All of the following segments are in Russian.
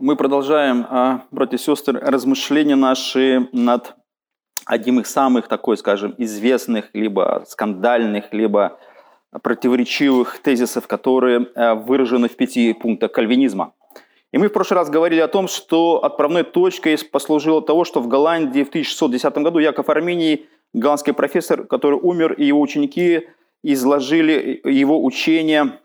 Мы продолжаем, а, братья и сестры, размышления наши над одним из самых, такой, скажем, известных, либо скандальных, либо противоречивых тезисов, которые а, выражены в пяти пунктах кальвинизма. И мы в прошлый раз говорили о том, что отправной точкой послужило того, что в Голландии в 1610 году Яков Армений, голландский профессор, который умер, и его ученики изложили его учение,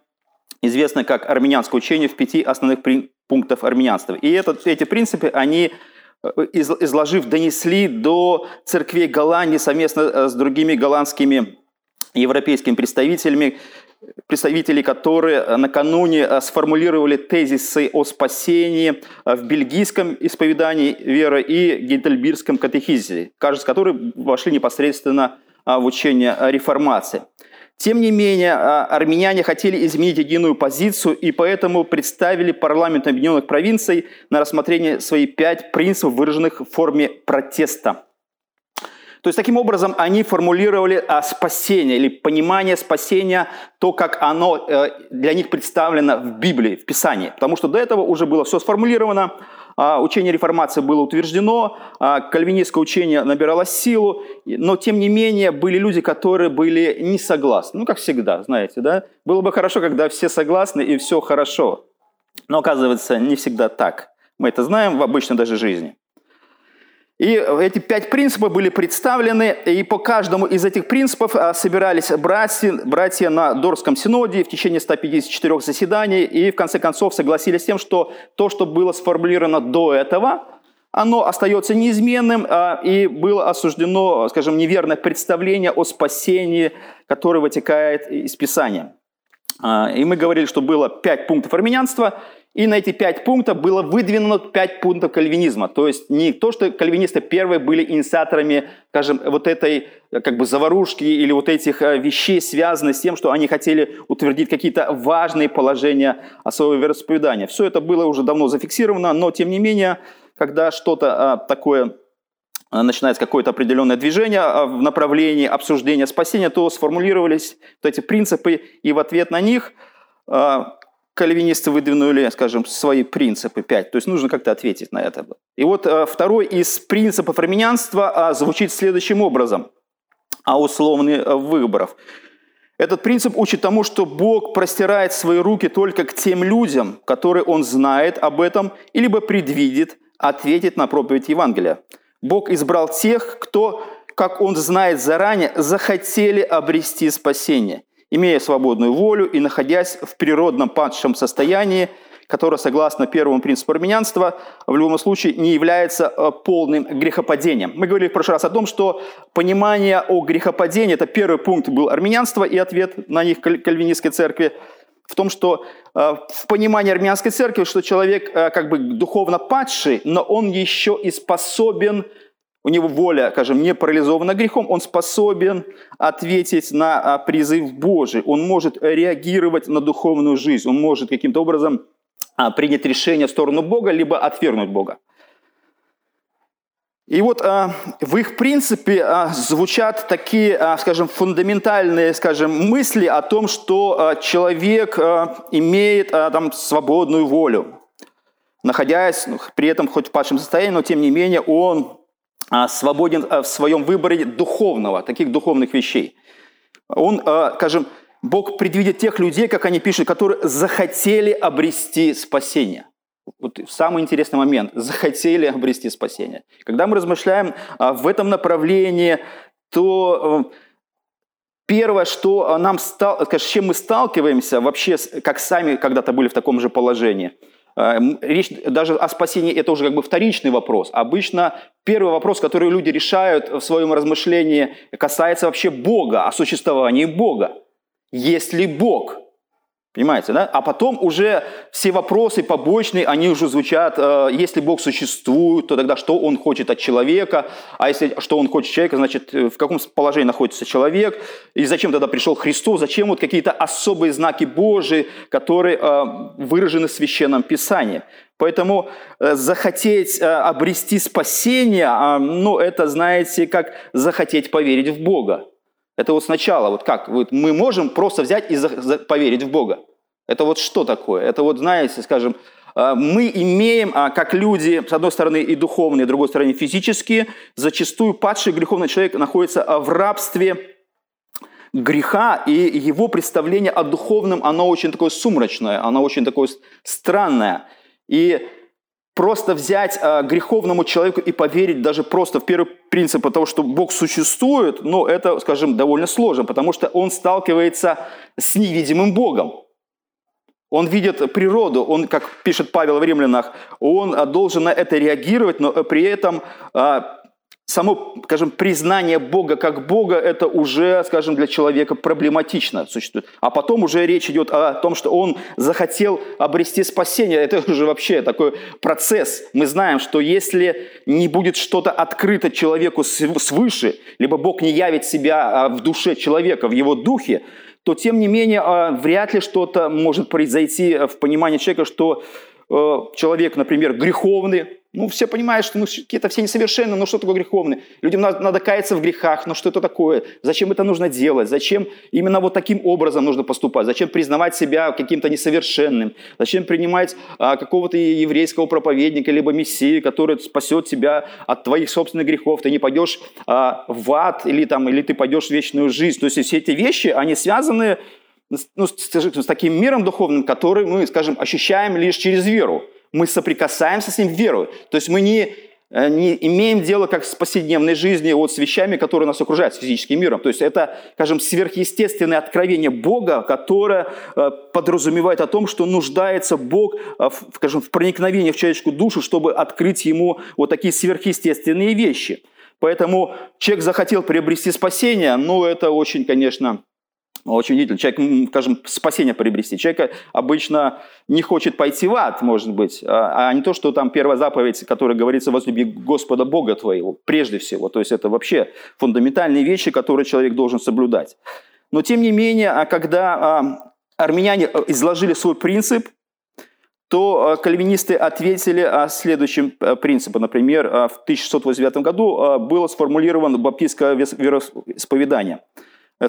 известное как армянское учение в пяти основных пунктов армянства. И этот, эти принципы, они, э, изложив, донесли до церквей Голландии совместно э, с другими голландскими европейскими представителями, представители, которые э, накануне сформулировали тезисы о спасении в бельгийском исповедании веры и гейдельбирском катехизисе, каждый из которых вошли непосредственно в учение реформации. Тем не менее, а, армяне хотели изменить единую позицию и поэтому представили парламент Объединенных Провинций на рассмотрение свои пять принципов, выраженных в форме протеста. То есть, таким образом, они формулировали а, спасение или понимание спасения, то, как оно э, для них представлено в Библии, в Писании. Потому что до этого уже было все сформулировано, учение реформации было утверждено, а, кальвинистское учение набирало силу, но тем не менее были люди, которые были не согласны. Ну, как всегда, знаете, да? Было бы хорошо, когда все согласны и все хорошо. Но оказывается, не всегда так. Мы это знаем в обычной даже жизни. И эти пять принципов были представлены, и по каждому из этих принципов а, собирались братья, братья на Дорском синоде в течение 154 заседаний, и в конце концов согласились с тем, что то, что было сформулировано до этого, оно остается неизменным, а, и было осуждено, скажем, неверное представление о спасении, которое вытекает из Писания. А, и мы говорили, что было пять пунктов армянства, и на эти пять пунктов было выдвинуто пять пунктов кальвинизма. То есть не то, что кальвинисты первые были инициаторами, скажем, вот этой как бы заварушки или вот этих э, вещей, связанных с тем, что они хотели утвердить какие-то важные положения о своего вероисповедания. Все это было уже давно зафиксировано, но тем не менее, когда что-то а, такое начинается какое-то определенное движение в направлении обсуждения спасения, то сформулировались вот эти принципы, и в ответ на них кальвинисты выдвинули, скажем, свои принципы пять. То есть нужно как-то ответить на это. И вот э, второй из принципов армянства э, звучит следующим образом. А условный э, выборов. Этот принцип учит тому, что Бог простирает свои руки только к тем людям, которые Он знает об этом, и либо предвидит ответить на проповедь Евангелия. Бог избрал тех, кто, как Он знает заранее, захотели обрести спасение – имея свободную волю и находясь в природном падшем состоянии, которое, согласно первому принципу армянства, в любом случае не является э, полным грехопадением. Мы говорили в прошлый раз о том, что понимание о грехопадении, это первый пункт был армянство и ответ на них кальвинистской церкви, в том, что э, в понимании армянской церкви, что человек э, как бы духовно падший, но он еще и способен у него воля, скажем, не парализована грехом, он способен ответить на а, призыв Божий, он может реагировать на духовную жизнь, он может каким-то образом а, принять решение в сторону Бога, либо отвергнуть Бога. И вот а, в их принципе звучат такие, скажем, фундаментальные, скажем, мысли о том, что человек имеет там свободную волю, находясь ну, при этом хоть в падшем состоянии, но тем не менее он а, свободен а, в своем выборе духовного, таких духовных вещей. Он, а, скажем, Бог предвидит тех людей, как они пишут, которые захотели обрести спасение. Вот самый интересный момент. Захотели обрести спасение. Когда мы размышляем в этом направлении, то первое, что нам стал, с чем мы сталкиваемся вообще, как сами когда-то были в таком же положении – Э, речь даже о спасении это уже как бы вторичный вопрос. Обычно первый вопрос, который люди решают в своем размышлении, касается вообще Бога, о существовании Бога. Есть ли Бог? Понимаете, да? А потом уже все вопросы побочные, они уже звучат, э, если Бог существует, то тогда что Он хочет от человека, а если что Он хочет человека, значит, э, в каком положении находится человек, и зачем тогда пришел Христос, зачем вот какие-то особые знаки Божии, которые э, выражены в Священном Писании. Поэтому э, захотеть э, обрести спасение, э, ну, это, знаете, как захотеть поверить в Бога. Это вот сначала, вот как, вот мы можем просто взять и за, за, поверить в Бога. Это вот что такое? Это вот, знаете, скажем, а, мы имеем, а, как люди, с одной стороны и духовные, с другой стороны физические, зачастую падший греховный человек находится в рабстве греха, и его представление о духовном, оно очень такое сумрачное, оно очень такое странное. И просто взять э, греховному человеку и поверить даже просто в первый принцип того, что Бог существует, ну, это, скажем, довольно сложно, потому что он сталкивается с невидимым Богом. Он видит природу, он, как пишет Павел в Римлянах, он должен на это реагировать, но при этом а, само, скажем, признание Бога как Бога, это уже, скажем, для человека проблематично существует. А потом уже речь идет о том, что он захотел обрести спасение. Это уже вообще такой процесс. Мы знаем, что если не будет что-то открыто человеку свыше, либо Бог не явит себя а, в душе человека, в его духе, то, тем не менее, а, вряд ли что-то может произойти в понимании человека, что э, человек, например, греховный, ну, все понимают, что ну, какие-то все несовершенны, но что такое греховные? Людям надо, надо каяться в грехах, но что это такое? Зачем это нужно делать? Зачем именно вот таким образом нужно поступать? Зачем признавать себя каким-то несовершенным? Зачем принимать а, какого-то еврейского проповедника, либо мессию, который спасет тебя от твоих собственных грехов? Ты не пойдешь а, в ад или, там, или ты пойдешь в вечную жизнь. То есть все эти вещи, они связаны ну, с, с таким миром духовным, который мы, скажем, ощущаем лишь через веру мы соприкасаемся с ним верой. То есть мы не, э, не имеем дело как с повседневной жизнью, вот с вещами, которые нас окружают, с физическим миром. То есть это, скажем, сверхъестественное откровение Бога, которое э, подразумевает о том, что нуждается Бог, э, скажем, в проникновении в человеческую душу, чтобы открыть ему вот такие сверхъестественные вещи. Поэтому человек захотел приобрести спасение, но это очень, конечно, очень удивительно. Человек, скажем, спасение приобрести. Человек обычно не хочет пойти в ад, может быть, а, а не то, что там первая заповедь, которая говорится «возлюби Господа Бога твоего», прежде всего. То есть это вообще фундаментальные вещи, которые человек должен соблюдать. Но тем не менее, а когда а, армяне э, изложили свой принцип, то кальвинисты ответили следующим принципом. Например, в 1689 году было сформулировано баптистское вероисповедание –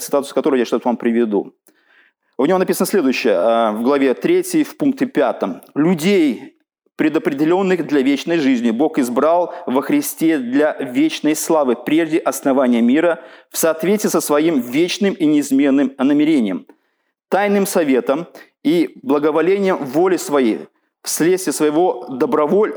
цитату, с которой я что-то вам приведу. В нем написано следующее, а, в главе 3, в пункте 5. «Людей, предопределенных для вечной жизни, Бог избрал во Христе для вечной славы прежде основания мира в соответствии со своим вечным и неизменным намерением, тайным советом и благоволением воли своей, вследствие, своего доброволь...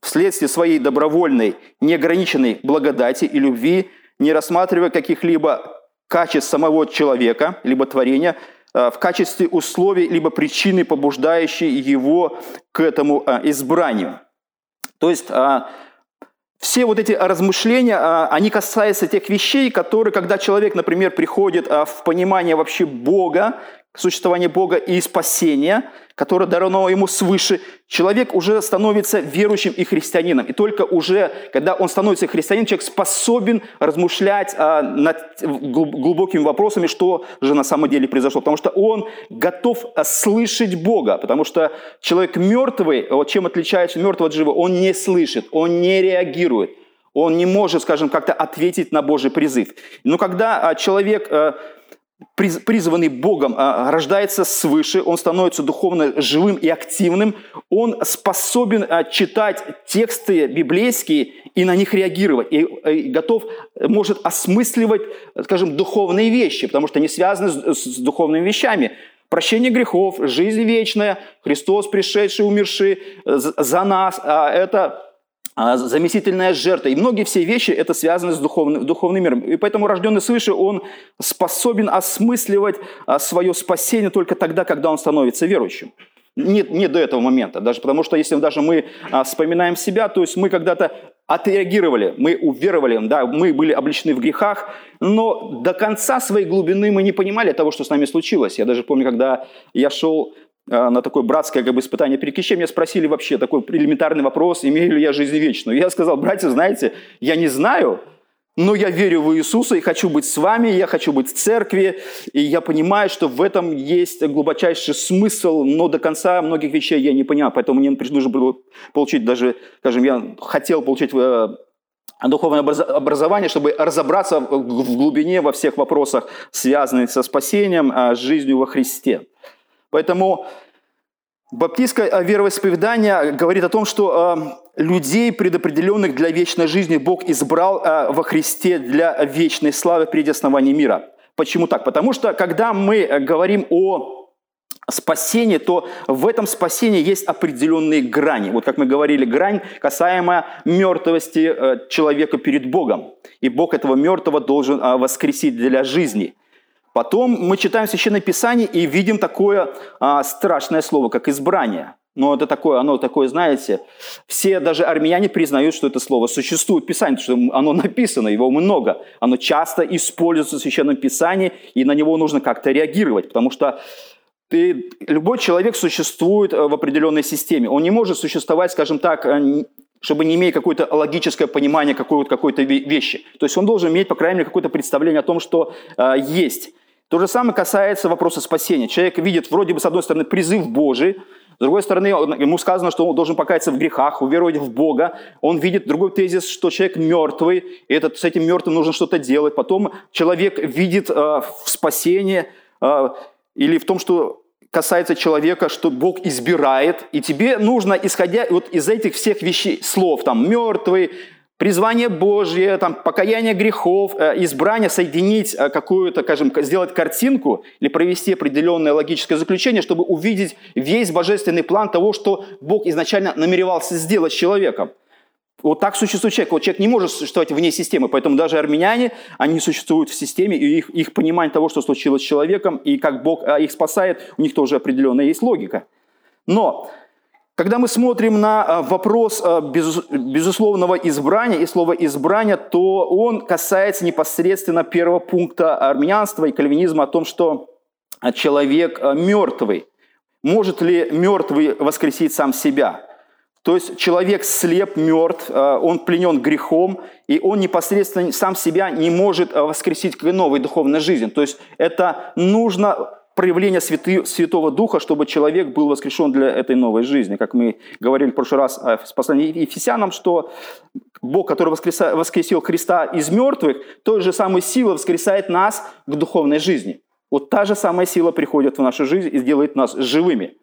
вследствие своей добровольной, неограниченной благодати и любви, не рассматривая каких-либо качеств самого человека, либо творения, э, в качестве условий, либо причины, побуждающей его к этому э, избранию. То есть э, все вот эти размышления, они касаются тех вещей, которые, когда человек, например, приходит в понимание вообще Бога, существования Бога и спасения, которое дано ему свыше, человек уже становится верующим и христианином. И только уже, когда он становится христианином, человек способен размышлять а, над глубокими вопросами, что же на самом деле произошло. Потому что он готов а, слышать Бога. Потому что человек мертвый, вот чем отличается мертвый от живого, он не слышит, он не реагирует. Он не может, скажем, как-то ответить на Божий призыв. Но когда а, человек призванный Богом, а, рождается свыше, он становится духовно живым и активным, он способен а, читать тексты библейские и на них реагировать, и готов, может осмысливать, скажем, духовные вещи, потому что они связаны с духовными вещами. Прощение грехов, жизнь вечная, Христос, пришедший, умерший за нас, а это заместительная жертва. И многие все вещи это связаны с духовным, духовным миром. И поэтому рожденный свыше, он способен осмысливать а, свое спасение только тогда, когда он становится верующим. Не, не до этого момента. Даже потому что если даже мы а, вспоминаем себя, то есть мы когда-то отреагировали, мы уверовали, да, мы были обличены в грехах, но до конца своей глубины мы не понимали того, что с нами случилось. Я даже помню, когда я шел а, на такое братское как бы, испытание перед меня спросили вообще такой элементарный вопрос, имею ли я жизнь вечную. Я сказал, братья, знаете, я не знаю, но я верю в Иисуса и хочу быть с вами, я хочу быть в церкви, и я понимаю, что в этом есть глубочайший смысл, но до конца многих вещей я не понял, поэтому мне нужно было получить даже, скажем, я хотел получить э, духовное образование, чтобы разобраться в глубине во всех вопросах, связанных со спасением, а, жизнью во Христе. Поэтому Баптистское вероисповедание говорит о том, что людей, предопределенных для вечной жизни, Бог избрал во Христе для вечной славы прежде основания мира. Почему так? Потому что, когда мы говорим о спасение, то в этом спасении есть определенные грани. Вот как мы говорили, грань касаемая мертвости э, человека перед Богом. И Бог этого мертвого должен а, воскресить для жизни. Потом мы читаем Священное Писание и видим такое а, страшное слово, как избрание. Но это такое, оно такое, знаете, все даже армяне признают, что это слово существует в Писании, потому что оно написано, его много. Оно часто используется в Священном Писании, и на него нужно как-то реагировать, потому что ты, любой человек существует э, в определенной системе. Он не может существовать, скажем так, э, чтобы не иметь какое-то логическое понимание какой-то какой вещи. То есть он должен иметь, по крайней мере, какое-то представление о том, что э, есть. То же самое касается вопроса спасения. Человек видит вроде бы, с одной стороны, призыв Божий, с другой стороны, ему сказано, что он должен покаяться в грехах, уверовать в Бога. Он видит другой тезис, что человек мертвый, и этот, с этим мертвым нужно что-то делать. Потом человек видит э, в спасении э, или в том, что касается человека, что Бог избирает, и тебе нужно, исходя вот из этих всех вещей, слов, там, мертвый, призвание Божье, там, покаяние грехов, э, избрание, соединить э, какую-то, скажем, сделать картинку или провести определенное логическое заключение, чтобы увидеть весь божественный план того, что Бог изначально намеревался сделать с человеком. Вот так существует человек. Вот человек не может существовать вне системы, поэтому даже армяне, они существуют в системе, и их, их понимание того, что случилось с человеком, и как Бог а, их спасает, у них тоже определенная есть логика. Но когда мы смотрим на а, вопрос а, безусловного избрания и слова «избрание», то он касается непосредственно первого пункта армянства и кальвинизма о том, что человек мертвый. Может ли мертвый воскресить сам себя? То есть человек слеп, мертв, э, он пленен грехом, и он непосредственно сам себя не может э, воскресить к новой духовной жизни. То есть это нужно проявление Святого Духа, чтобы человек был воскрешен для этой новой жизни. Как мы говорили в прошлый раз э, с посланием Ефесянам, что Бог, который воскресил Христа из мертвых, той же самой силой воскресает нас к духовной жизни. Вот та же самая сила приходит в нашу жизнь и сделает нас живыми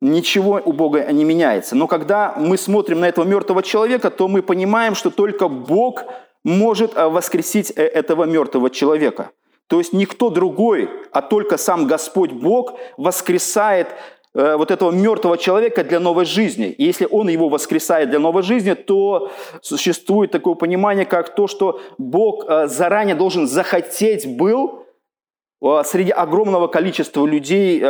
ничего у Бога не меняется. Но когда мы смотрим на этого мертвого человека, то мы понимаем, что только Бог может э, воскресить э, этого мертвого человека. То есть никто другой, а только сам Господь Бог воскресает э, вот этого мертвого человека для новой жизни. И если он его воскресает для новой жизни, то существует такое понимание, как то, что Бог заранее должен захотеть был среди огромного количества людей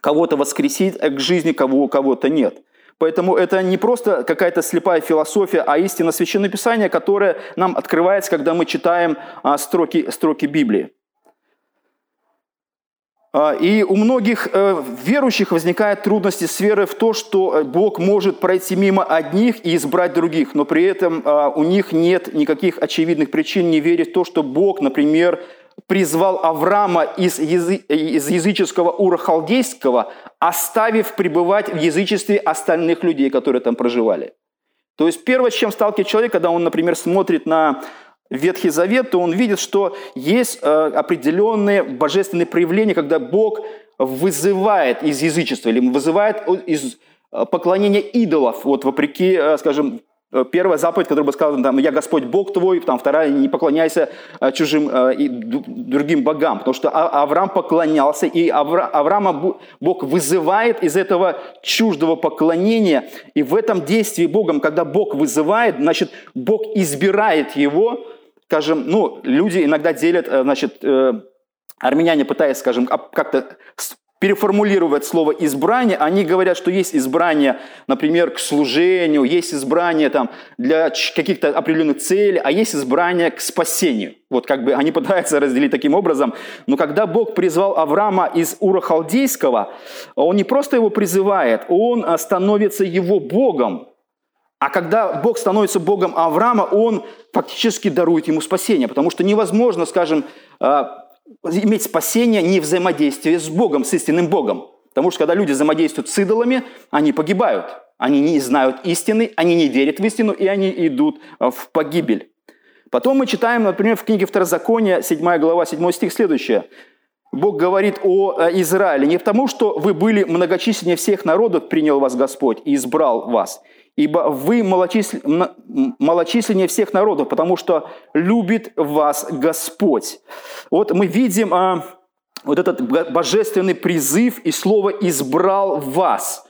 кого-то воскресить к жизни, кого, кого-то нет. Поэтому это не просто какая-то слепая философия, а истина Священного Писания, которая нам открывается, когда мы читаем а, строки, строки Библии. А, и у многих э, верующих возникают трудности с верой в то, что э, Бог может пройти мимо одних и избрать других, но при этом а, у них нет никаких очевидных причин не верить в то, что Бог, например, призвал Авраама из, язы, из языческого Ура Халдейского, оставив пребывать в язычестве остальных людей, которые там проживали. То есть первое, с чем сталкивается человек, когда он, например, смотрит на Ветхий Завет, то он видит, что есть э, определенные божественные проявления, когда Бог вызывает из язычества или вызывает из э, поклонения идолов, вот вопреки, э, скажем, первая заповедь, которая бы сказана, там, «Я Господь Бог твой», там, вторая «Не поклоняйся э, чужим э, и другим богам», потому что а, Авраам поклонялся, и Авраама Бог вызывает из этого чуждого поклонения, и в этом действии Богом, когда Бог вызывает, значит, Бог избирает его, скажем, ну, люди иногда делят, значит, армяне пытаясь, скажем, как-то переформулировать слово «избрание», они говорят, что есть избрание, например, к служению, есть избрание там, для каких-то определенных целей, а есть избрание к спасению. Вот как бы они пытаются разделить таким образом. Но когда Бог призвал Авраама из Ура Халдейского, он не просто его призывает, он а, становится его Богом. А когда Бог становится Богом Авраама, он фактически дарует ему спасение, потому что невозможно, скажем, а, иметь спасение не взаимодействие с Богом, с истинным Богом. Потому что когда люди взаимодействуют с идолами, они погибают. Они не знают истины, они не верят в истину, и они идут э, в погибель. Потом мы читаем, например, в книге Второзакония, 7 глава, 7 стих, следующее. Бог говорит о э, Израиле, не потому, что вы были многочисленнее всех народов, принял вас Господь и избрал вас, ибо вы малочисленнее всех народов, потому что любит вас Господь. Вот мы видим а, вот этот божественный призыв и слово «избрал вас».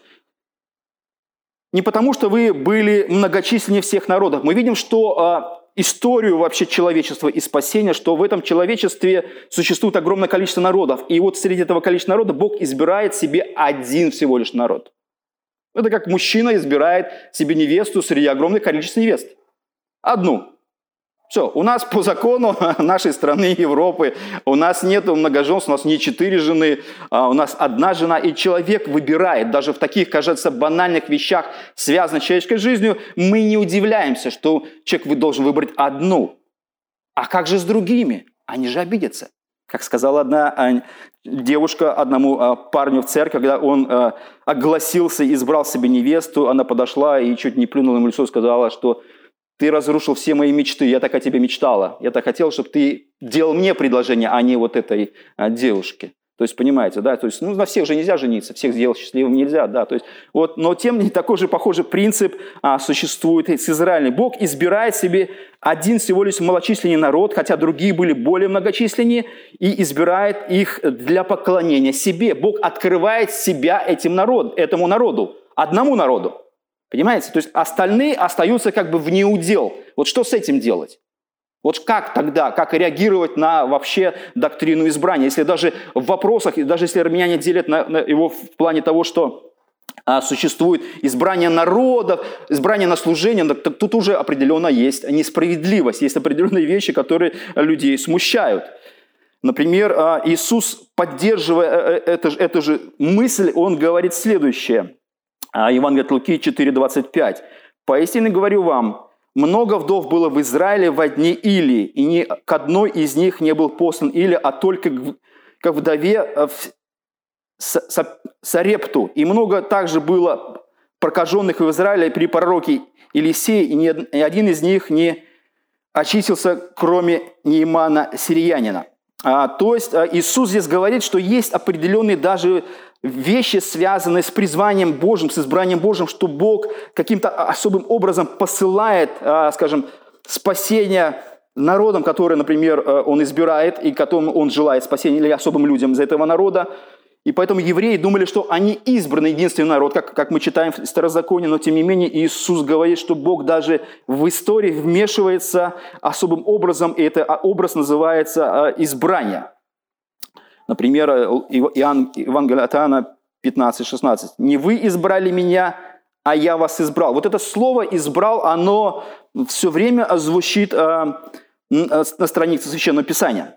Не потому, что вы были многочисленнее всех народов. Мы видим, что а, историю вообще человечества и спасения, что в этом человечестве существует огромное количество народов. И вот среди этого количества народов Бог избирает себе один всего лишь народ. Это как мужчина избирает себе невесту среди огромного количества невест. Одну. Все, у нас по закону нашей страны Европы, у нас нет многоженств, у нас не четыре жены, а у нас одна жена, и человек выбирает. Даже в таких, кажется, банальных вещах, связанных с человеческой жизнью, мы не удивляемся, что человек должен выбрать одну. А как же с другими? Они же обидятся. Как сказала одна а, девушка одному а, парню в церкви, когда он а, огласился и избрал себе невесту, она подошла и чуть не плюнула ему в лицо сказала, что ты разрушил все мои мечты, я так о тебе мечтала. Я так хотел, чтобы ты делал мне предложение, а не вот этой девушке. То есть, понимаете, да, то есть, ну, на всех же нельзя жениться, всех сделать счастливым нельзя, да, то есть, вот, но тем не такой же похожий принцип а, существует с Израилем. Бог избирает себе один всего лишь малочисленный народ, хотя другие были более многочисленнее, и избирает их для поклонения себе. Бог открывает себя этим народ, этому народу, одному народу. Понимаете? То есть остальные остаются как бы в неудел. Вот что с этим делать? Вот как тогда, как реагировать на вообще доктрину избрания? Если даже в вопросах, даже если армяне делят на, на его в плане того, что а, существует избрание народов, избрание на служение, так тут уже определенно есть несправедливость, есть определенные вещи, которые людей смущают. Например, а, Иисус, поддерживая э, э, эту, эту же мысль, он говорит следующее – а, Евангелие от Луки 4,25. «Поистине говорю вам, много вдов было в Израиле в дни Или, и ни к одной из них не был послан Или, а только к вдове э, в Сарепту. И много также было прокаженных в Израиле при пророке Елисее, и ни один из них не очистился, кроме Неймана Сириянина. А, то есть а, Иисус здесь говорит, что есть определенные даже вещи, связанные с призванием Божьим, с избранием Божьим, что Бог каким-то особым образом посылает, а, скажем, спасение народам, которые, например, э, Он избирает и которым Он желает спасения, или особым людям из этого народа. И поэтому евреи думали, что они избранный единственный народ, как, как мы читаем в Старозаконе, но тем не менее Иисус говорит, что Бог даже в истории вмешивается особым образом, и это образ называется э, избрание. Например, э, Иоанн, Евангелие от Иоанна 15-16. «Не вы избрали меня, а я вас избрал». Вот это слово «избрал», оно все время звучит э, на странице Священного Писания.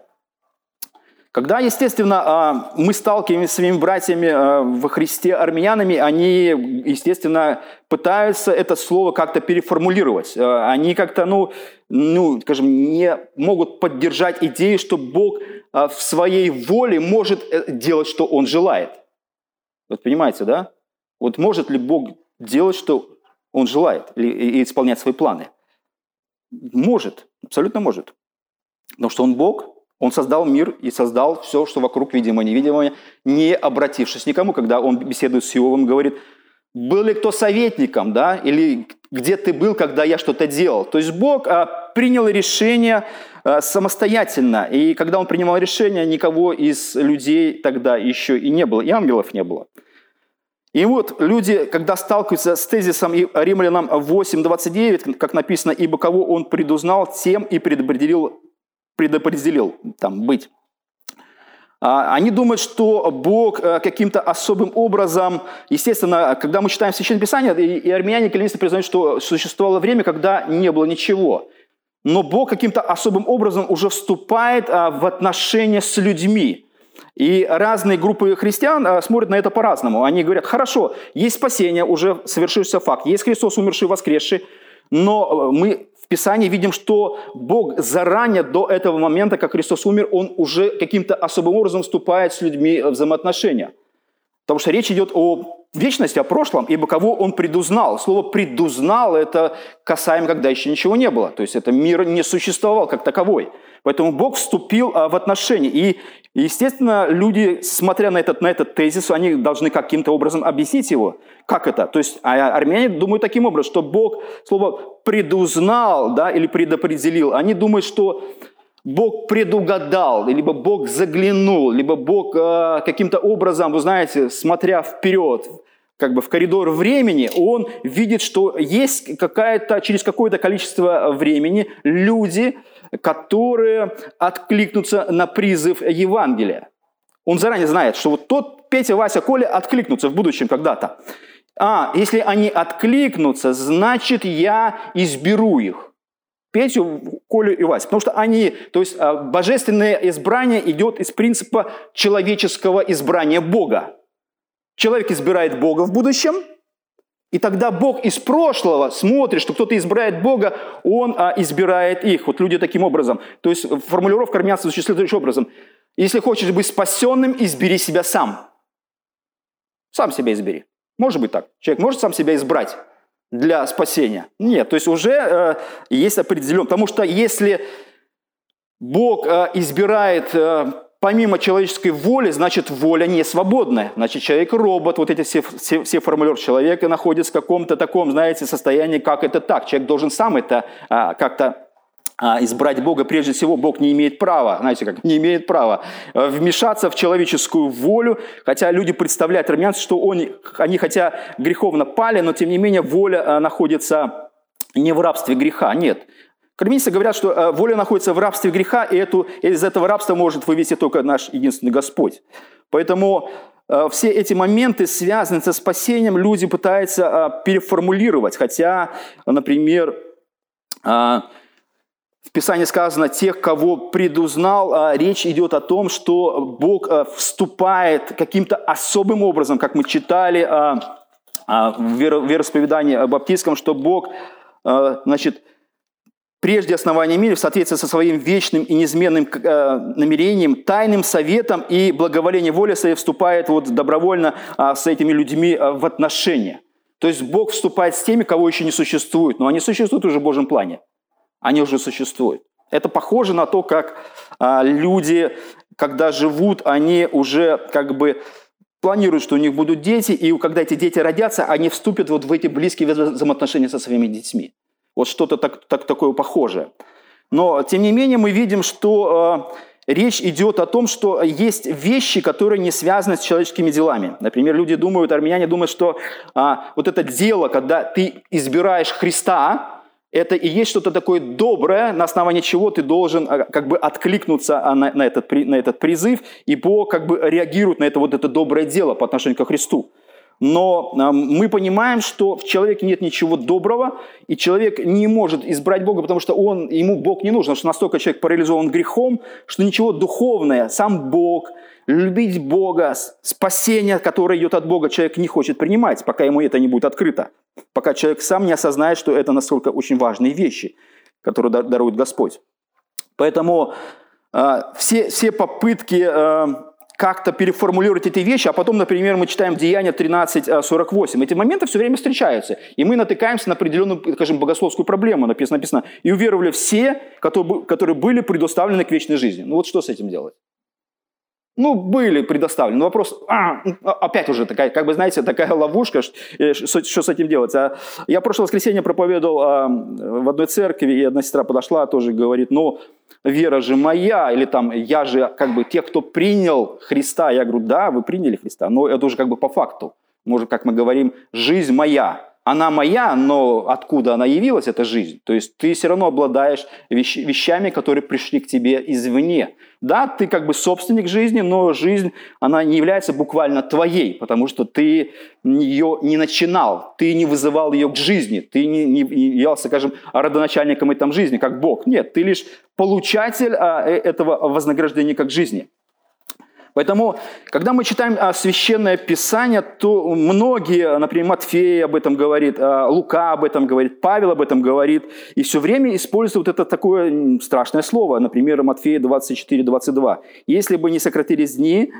Когда, естественно, мы сталкиваемся с своими братьями э, во Христе армянами, они, естественно, пытаются это слово как-то переформулировать. Они как-то, ну, ну, скажем, не могут поддержать идею, что Бог в своей воле может э, делать, что он желает. Вот понимаете, да? Вот может ли Бог делать, что он желает, и исполнять свои планы? Может, абсолютно может. Потому что он Бог, он создал мир и создал все, что вокруг видимое, невидимое, не обратившись никому, когда он беседует с Иовом, говорит, был ли кто советником, да, или где ты был, когда я что-то делал. То есть Бог а, принял решение а, самостоятельно, и когда он принимал решение, никого из людей тогда еще и не было, и ангелов не было. И вот люди, когда сталкиваются с тезисом Римлянам 8.29, как написано, «Ибо кого он предузнал, тем и предопределил, предопределил там, быть». А, они думают, что Бог э, каким-то особым образом, естественно, когда мы читаем Священное Писание, и армяне кальвинисты признают, что существовало время, когда не было ничего. Но Бог каким-то особым образом уже вступает а, в отношения с людьми. И разные группы христиан а, смотрят на это по-разному. Они говорят, хорошо, есть спасение, уже совершившийся факт, есть Христос, умерший, воскресший, но э, мы в Писании видим, что Бог заранее до этого момента, как Христос умер, Он уже каким-то особым образом вступает с людьми в взаимоотношения. Потому что речь идет о вечности, о прошлом, ибо кого он предузнал. Слово «предузнал» – это касаемо, когда еще ничего не было. То есть это мир не существовал как таковой. Поэтому Бог вступил а, в отношения. И, естественно, люди, смотря на этот, на этот тезис, они должны каким-то образом объяснить его. Как это? То есть а армяне думают таким образом, что Бог слово «предузнал» да, или «предопределил». Они думают, что Бог предугадал, либо Бог заглянул, либо Бог э, каким-то образом, вы знаете, смотря вперед, как бы в коридор времени, он видит, что есть какая-то, через какое-то количество времени люди, которые откликнутся на призыв Евангелия. Он заранее знает, что вот тот Петя, Вася, Коля откликнутся в будущем когда-то. А, если они откликнутся, значит, я изберу их. Петю, Колю и Вась. Потому что они, то есть а, божественное избрание идет из принципа человеческого избрания Бога. Человек избирает Бога в будущем, и тогда Бог из прошлого смотрит, что кто-то избирает Бога, Он а, избирает их. Вот люди таким образом. То есть формулировка армянства звучит следующим образом. Если хочешь быть спасенным, избери себя сам. Сам себя избери. Может быть так. Человек может сам себя избрать для спасения. Нет, то есть уже э, есть определен. Потому что если Бог э, избирает э, помимо человеческой воли, значит, воля не свободная. Значит, человек робот, вот эти все, все, все формулировки человека находится в каком-то таком, знаете, состоянии, как это так. Человек должен сам это э, как-то а, избрать Бога, прежде всего, Бог не имеет права, знаете как, не имеет права э, вмешаться в человеческую волю, хотя люди представляют армянцев, что он, они хотя греховно пали, но тем не менее воля э, находится не в рабстве греха, нет. Карминисты говорят, что э, воля находится в рабстве греха, и эту, из этого рабства может вывести только наш единственный Господь. Поэтому все эти моменты, связанные со спасением, люди пытаются переформулировать. Хотя, например, в Писании сказано, тех, кого предузнал, а, речь идет о том, что Бог а, вступает каким-то особым образом, как мы читали а, в вероисповедании баптистском, что Бог, значит, прежде основания мира, в соответствии со своим вечным и неизменным намерением, тайным советом и благоволением воли своей вступает вот добровольно с этими людьми в отношения. То есть Бог вступает с теми, кого еще не существует, но они существуют уже в Божьем плане они уже существуют. Это похоже на то, как а, люди, когда живут, они уже как бы планируют, что у них будут дети, и когда эти дети родятся, они вступят вот в эти близкие взаимоотношения со своими детьми. Вот что-то так, так, такое похожее. Но, тем не менее, мы видим, что э, речь идет о том, что есть вещи, которые не связаны с человеческими делами. Например, люди думают, армяне думают, что э, вот это дело, когда ты избираешь Христа, это и есть что-то такое доброе, на основании чего ты должен а, как бы откликнуться а, на, на, этот, на этот призыв, и Бог как бы реагирует на это вот это доброе дело по отношению к Христу. Но мы понимаем, что в человеке нет ничего доброго, и человек не может избрать Бога, потому что он, ему Бог не нужен, потому что настолько человек парализован грехом, что ничего духовное, сам Бог, любить Бога, спасение, которое идет от Бога, человек не хочет принимать, пока ему это не будет открыто. Пока человек сам не осознает, что это настолько очень важные вещи, которые дарует Господь. Поэтому э, все, все попытки э, как-то переформулировать эти вещи, а потом, например, мы читаем Деяния 13.48. Эти моменты все время встречаются, и мы натыкаемся на определенную, скажем, богословскую проблему. Написано, написано, и уверовали все, которые, были предоставлены к вечной жизни. Ну вот что с этим делать? Ну, были предоставлены. Вопрос, а, опять уже такая, как бы, знаете, такая ловушка, что, э, что с этим делать. А я в прошлое воскресенье проповедовал а, в одной церкви, и одна сестра подошла, тоже говорит, ну, вера же моя, или там, я же, как бы, те, кто принял Христа. Я говорю, да, вы приняли Христа, но это уже как бы по факту. Может, как мы говорим, жизнь моя она моя, но откуда она явилась, эта жизнь? То есть ты все равно обладаешь вещами, которые пришли к тебе извне. Да, ты как бы собственник жизни, но жизнь, она не является буквально твоей, потому что ты ее не начинал, ты не вызывал ее к жизни, ты не, не являлся, скажем, родоначальником этой жизни, как Бог. Нет, ты лишь получатель а, э, этого вознаграждения как жизни. Поэтому, когда мы читаем а, Священное Писание, то многие, например, Матфей об этом говорит, а, Лука об этом говорит, Павел об этом говорит, и все время используют это такое страшное слово, например, Матфея 24-22. «Если бы не сократились дни,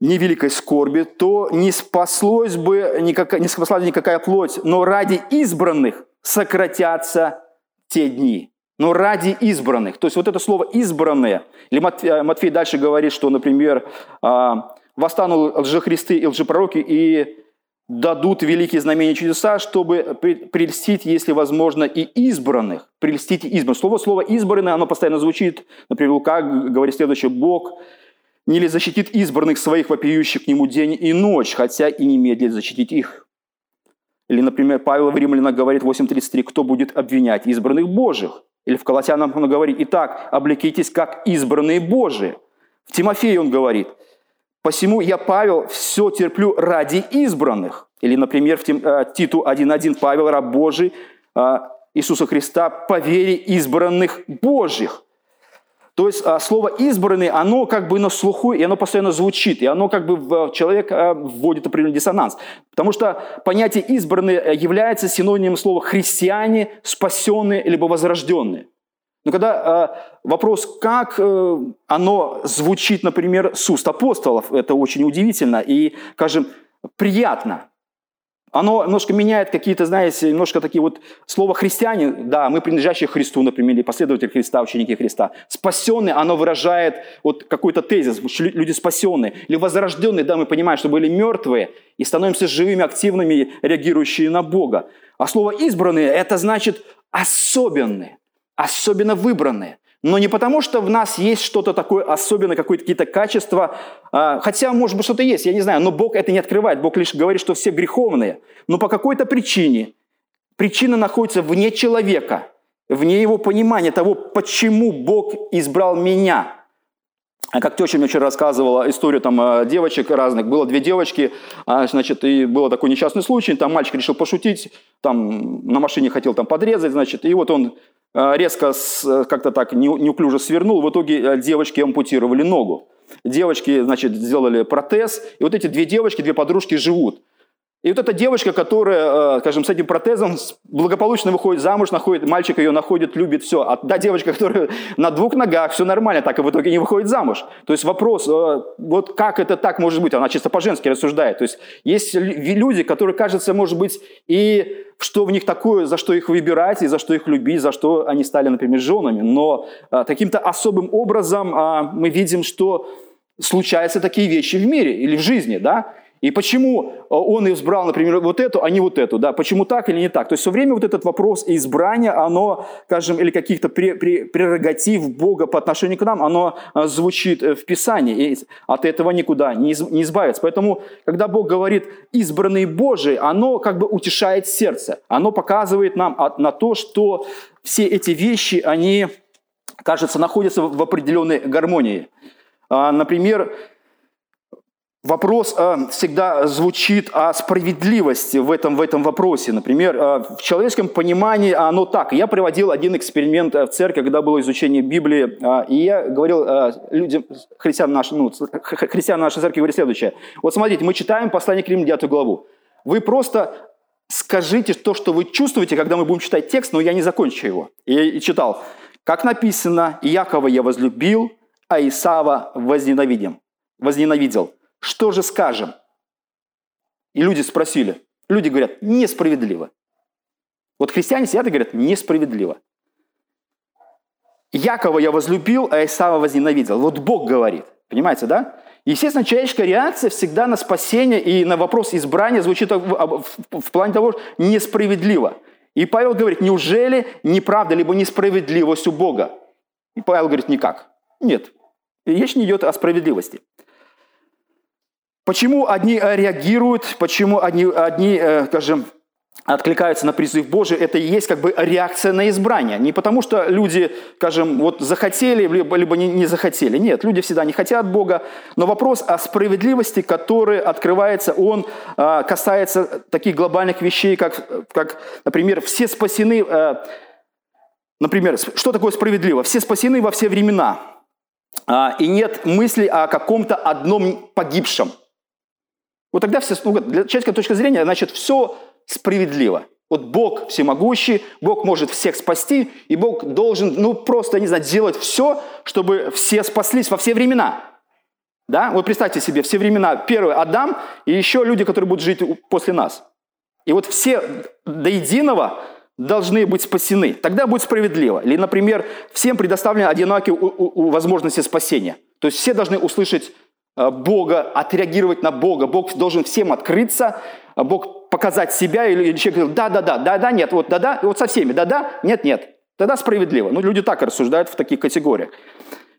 невеликой скорби, то не спаслось бы никакая, не спасла бы никакая плоть, но ради избранных сократятся те дни. Но ради избранных. То есть вот это слово «избранные». Или Матфей, Матфей дальше говорит, что, например, а, восстанут лжехристы и лжепророки и дадут великие знамения чудеса, чтобы прельстить, если возможно, и избранных. Прельстить и избранных. Слово, слово «избранные», оно постоянно звучит. Например, Лука говорит следующее. «Бог не ли защитит избранных своих, вопиющих к нему день и ночь, хотя и не медлит защитить их. Или, например, Павел в Римлянах говорит 8.33, кто будет обвинять избранных Божьих? Или в Колоссянам он говорит, итак, облекитесь как избранные Божии. В Тимофее он говорит, посему я, Павел, все терплю ради избранных. Или, например, в э, Титу 1.1 Павел, раб Божий, э, Иисуса Христа, по вере избранных Божьих. То есть а, слово «избранный», оно как бы на слуху, и оно постоянно звучит, и оно как бы в человека а, вводит определенный диссонанс. Потому что понятие «избранный» является синонимом слова «христиане», «спасенные» либо «возрожденные». Но когда а, вопрос, как э, оно звучит, например, с уст апостолов, это очень удивительно и, скажем, приятно. Оно немножко меняет какие-то, знаете, немножко такие вот слова христиане, да, мы принадлежащие Христу, например, или последователи Христа, ученики Христа. Спасенные, оно выражает вот какой-то тезис, люди спасенные. Или возрожденные, да, мы понимаем, что были мертвые и становимся живыми, активными, реагирующие на Бога. А слово избранные, это значит особенные, особенно выбранные – но не потому, что в нас есть что-то такое особенное, какие-то качества, а, хотя, может быть, что-то есть, я не знаю, но Бог это не открывает. Бог лишь говорит, что все греховные. Но по какой-то причине, причина находится вне человека, вне его понимания того, почему Бог избрал меня. А как теща мне вчера рассказывала историю там а, девочек разных. Было две девочки, значит, и был такой несчастный случай. Там мальчик решил пошутить, там на машине хотел там подрезать, значит, и вот он Э, резко как-то так неуклюже свернул, в итоге э, девочки ампутировали ногу. Девочки, значит, сделали протез, и вот эти две девочки, две подружки живут. И вот эта девочка, которая, э, скажем, с этим протезом благополучно выходит замуж, находит, мальчик ее находит, любит, все. А та девочка, которая на двух ногах, все нормально, так и в итоге не выходит замуж. То есть вопрос, э, вот как это так может быть? Она чисто по-женски рассуждает. То есть есть люди, которые, кажется, может быть, и что в них такое, за что их выбирать, и за что их любить, за что они стали, например, женами. Но э, каким-то особым образом мы видим, что случаются такие вещи в мире или в жизни, да? И почему э, он избрал, например, вот эту, а не вот эту, да, почему так или не так. То есть все время вот этот вопрос избрания, оно, скажем, или каких-то прерогатив Бога по отношению к нам, оно э, звучит э, в Писании, и от этого никуда не избавиться. Поэтому, когда Бог говорит «избранный Божий», оно как бы утешает сердце, оно показывает нам на то, что все эти вещи, они, кажется, находятся в определенной гармонии. А, например, Вопрос э, всегда звучит о справедливости в этом, в этом вопросе. Например, э, в человеческом понимании оно так. Я проводил один эксперимент э, в церкви, когда было изучение Библии, э, и я говорил э, людям, христиан нашей, ну, христиан нашей церкви, говорю следующее. Вот смотрите, мы читаем послание к Римлянам 9 главу. Вы просто скажите то, что вы чувствуете, когда мы будем читать текст, но я не закончу его. И, и читал. Как написано, Иакова я возлюбил, а Исава возненавидим, возненавидел. Что же скажем? И люди спросили. Люди говорят, несправедливо. Вот христиане сидят и говорят, несправедливо. Якова я возлюбил, а Исава возненавидел. Вот Бог говорит. Понимаете, да? Естественно, человеческая реакция всегда на спасение и на вопрос избрания звучит в, в, в плане того, что несправедливо. И Павел говорит, неужели неправда либо несправедливость у Бога? И Павел говорит, никак. Нет. Речь не идет о справедливости. Почему одни э, реагируют, почему одни, одни э, скажем, откликаются на призыв Божий, это и есть как бы реакция на избрание. Не потому, что люди, скажем, вот захотели, либо, либо не, не захотели. Нет, люди всегда не хотят Бога. Но вопрос о справедливости, который открывается, он э, касается таких глобальных вещей, как, как например, все спасены... Э, например, что такое справедливо? Все спасены во все времена. Э, и нет мысли о каком-то одном погибшем. Вот тогда все, ну, для человеческой точки зрения, значит, все справедливо. Вот Бог всемогущий, Бог может всех спасти, и Бог должен, ну, просто, не знаю, делать все, чтобы все спаслись во все времена. Да? Вот представьте себе, все времена, первый Адам и еще люди, которые будут жить после нас. И вот все до единого должны быть спасены. Тогда будет справедливо. Или, например, всем предоставлены одинакие возможности спасения. То есть все должны услышать Бога, отреагировать на Бога. Бог должен всем открыться, а Бог показать себя, или человек говорит, да-да-да, да-да, нет, вот да-да, вот со всеми, да-да, нет-нет. Тогда справедливо. Ну, люди так рассуждают в таких категориях.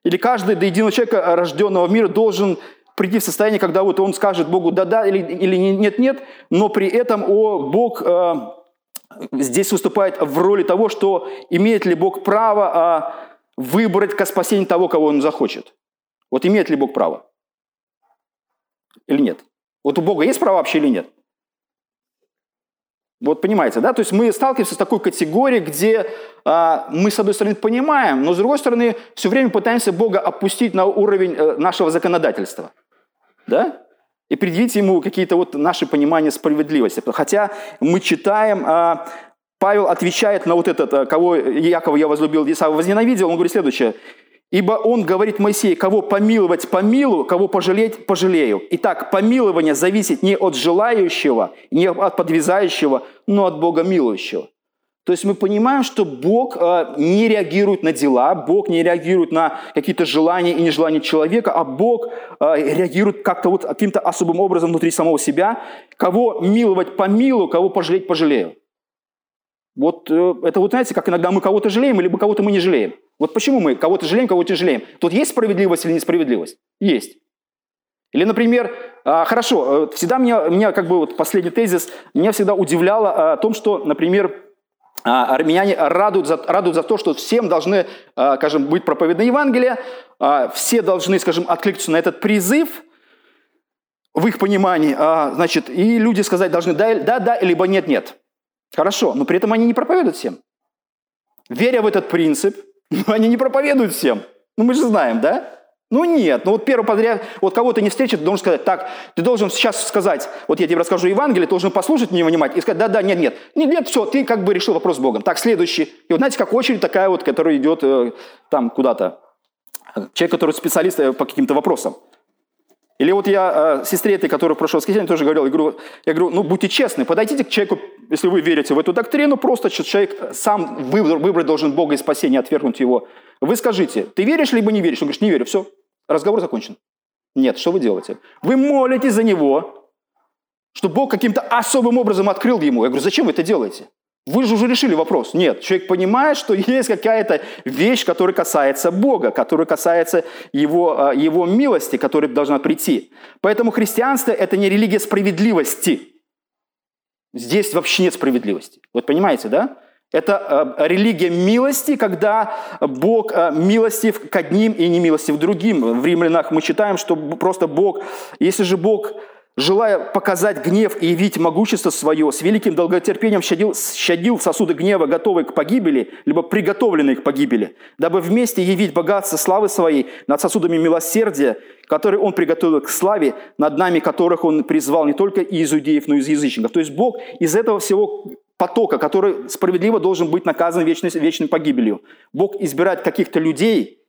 Или каждый до единого человека, рожденного в мире, должен прийти в состояние, когда вот он скажет Богу да-да или, или нет-нет, но при этом о, Бог э, здесь выступает в роли того, что имеет ли Бог право э, выбрать ко спасению того, кого он захочет. Вот имеет ли Бог право? Или нет? Вот у Бога есть право вообще или нет? Вот понимаете, да? То есть мы сталкиваемся с такой категорией, где а, мы, с одной стороны, понимаем, но с другой стороны, все время пытаемся Бога опустить на уровень а, нашего законодательства. Да? И предъявить ему какие-то вот наши понимания справедливости. Хотя мы читаем, а, Павел отвечает на вот этот, а, кого Якова я возлюбил, Исава возненавидел, он говорит следующее. Ибо он говорит Моисею, кого помиловать – помилую, кого пожалеть – пожалею. Итак, помилование зависит не от желающего, не от подвязающего, но от Бога милующего. То есть мы понимаем, что Бог э, не реагирует на дела, Бог не реагирует на какие-то желания и нежелания человека, а Бог э, реагирует как-то вот каким-то особым образом внутри самого себя. Кого миловать – помилую, кого пожалеть – пожалею. Вот э, это вот знаете, как иногда мы кого-то жалеем, либо кого-то мы не жалеем. Вот почему мы кого-то жалеем, кого-то жалеем? Тут есть справедливость или несправедливость? Есть. Или, например, а, хорошо, э, всегда меня, меня как бы вот последний тезис, меня всегда удивляло а, о том, что, например, а, армяне радуют за, радуют за то, что всем должны, скажем, быть проповедны Евангелие, все должны, скажем, откликнуться на этот призыв, в их понимании, значит, и люди сказать должны да, да, да, либо нет, нет. Хорошо, но при этом они не проповедуют всем. Веря в этот принцип, но они не проповедуют всем. Ну, мы же знаем, да? Ну нет, ну вот первый подряд, вот кого-то не встретит, должен сказать, так, ты должен сейчас сказать, вот я тебе расскажу Евангелие, ты должен послушать меня внимательно и сказать, да-да, нет, нет, нет, нет, все, ты как бы решил вопрос с Богом. Так, следующий. И вот знаете, как очередь такая вот, которая идет э, там куда-то. Человек, который специалист э, по каким-то вопросам. Или вот я э, сестре этой, которая в прошлое воскресенье тоже говорил, я говорю, я говорю, ну будьте честны, подойдите к человеку, если вы верите в эту доктрину, просто человек сам выбор, выбрать должен Бога и спасение, отвергнуть его. Вы скажите, ты веришь либо не веришь? Он говорит, не верю, все, разговор закончен. Нет, что вы делаете? Вы молитесь за него, что Бог каким-то особым образом открыл ему. Я говорю, зачем вы это делаете? Вы же уже решили вопрос. Нет, человек понимает, что есть какая-то вещь, которая касается Бога, которая касается его, а, его милости, которая должна прийти. Поэтому христианство – это не религия справедливости. Здесь вообще нет справедливости. Вот понимаете, да? Это э, религия милости, когда Бог э, милостив к одним и не милостив к другим. В римлянах мы читаем, что просто Бог, если же Бог желая показать гнев и явить могущество свое, с великим долготерпением щадил, щадил сосуды гнева, готовые к погибели, либо приготовленные к погибели, дабы вместе явить богатство славы своей над сосудами милосердия, которые Он приготовил к славе, над нами которых Он призвал не только из иудеев, но и из язычников. То есть Бог из этого всего потока, который справедливо должен быть наказан вечной, вечной погибелью. Бог избирает каких-то людей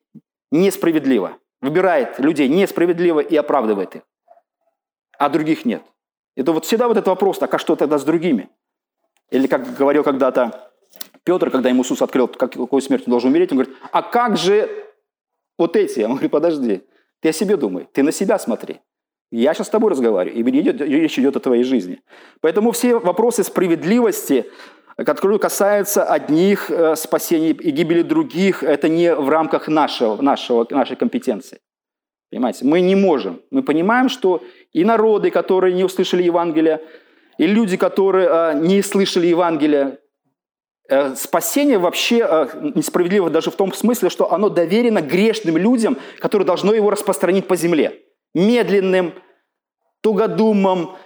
несправедливо, выбирает людей несправедливо и оправдывает их а других нет. Это вот всегда вот этот вопрос, так а что тогда с другими? Или как говорил когда-то Петр, когда ему Иисус открыл, какой смертью должен умереть, он говорит, а как же вот эти? Он говорит, подожди, ты о себе думай, ты на себя смотри. Я сейчас с тобой разговариваю, и речь идет о твоей жизни. Поэтому все вопросы справедливости, которые касаются одних э, спасений и гибели других, это не в рамках нашего, нашего, нашей компетенции. Понимаете, мы не можем. Мы понимаем, что и народы, которые не услышали Евангелия, и люди, которые э, не слышали Евангелия, э, спасение вообще э, несправедливо даже в том смысле, что оно доверено грешным людям, которые должны его распространить по земле. Медленным, тугодумом,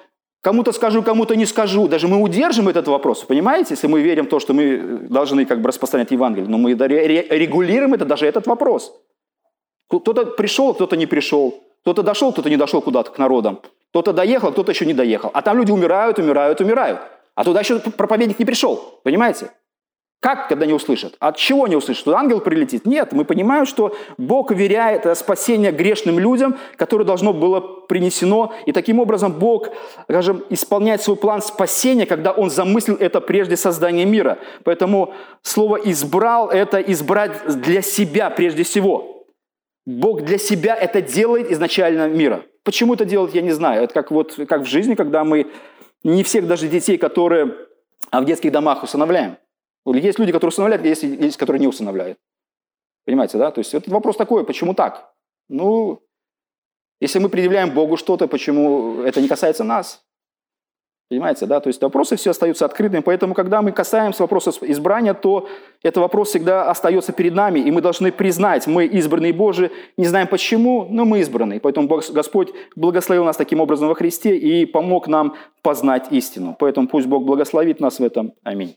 кому-то скажу, кому-то не скажу. Даже мы удержим этот вопрос, понимаете, если мы верим в то, что мы должны как бы распространять Евангелие. Но мы регулируем это, даже этот вопрос. Кто-то пришел, кто-то не пришел. Кто-то дошел, кто-то не дошел куда-то к народам. Кто-то доехал, кто-то еще не доехал. А там люди умирают, умирают, умирают. А туда еще проповедник не пришел. Понимаете? Как, когда не услышат? От чего не услышат? Что ангел прилетит? Нет, мы понимаем, что Бог веряет спасение грешным людям, которое должно было принесено. И таким образом Бог, скажем, исполняет свой план спасения, когда Он замыслил это прежде создания мира. Поэтому слово «избрал» – это избрать для себя прежде всего. Бог для себя это делает изначально мира. Почему это делает, я не знаю. Это как, вот, как в жизни, когда мы не всех даже детей, которые в детских домах усыновляем. Есть люди, которые усыновляют, есть, есть которые не усыновляют. Понимаете, да? То есть это вопрос такой, почему так? Ну, если мы предъявляем Богу что-то, почему это не касается нас? Понимаете, да? То есть вопросы все остаются открытыми, поэтому, когда мы касаемся вопроса избрания, то этот вопрос всегда остается перед нами, и мы должны признать, мы избранные Божии, не знаем почему, но мы избранные. Поэтому Господь благословил нас таким образом во Христе и помог нам познать истину. Поэтому пусть Бог благословит нас в этом. Аминь.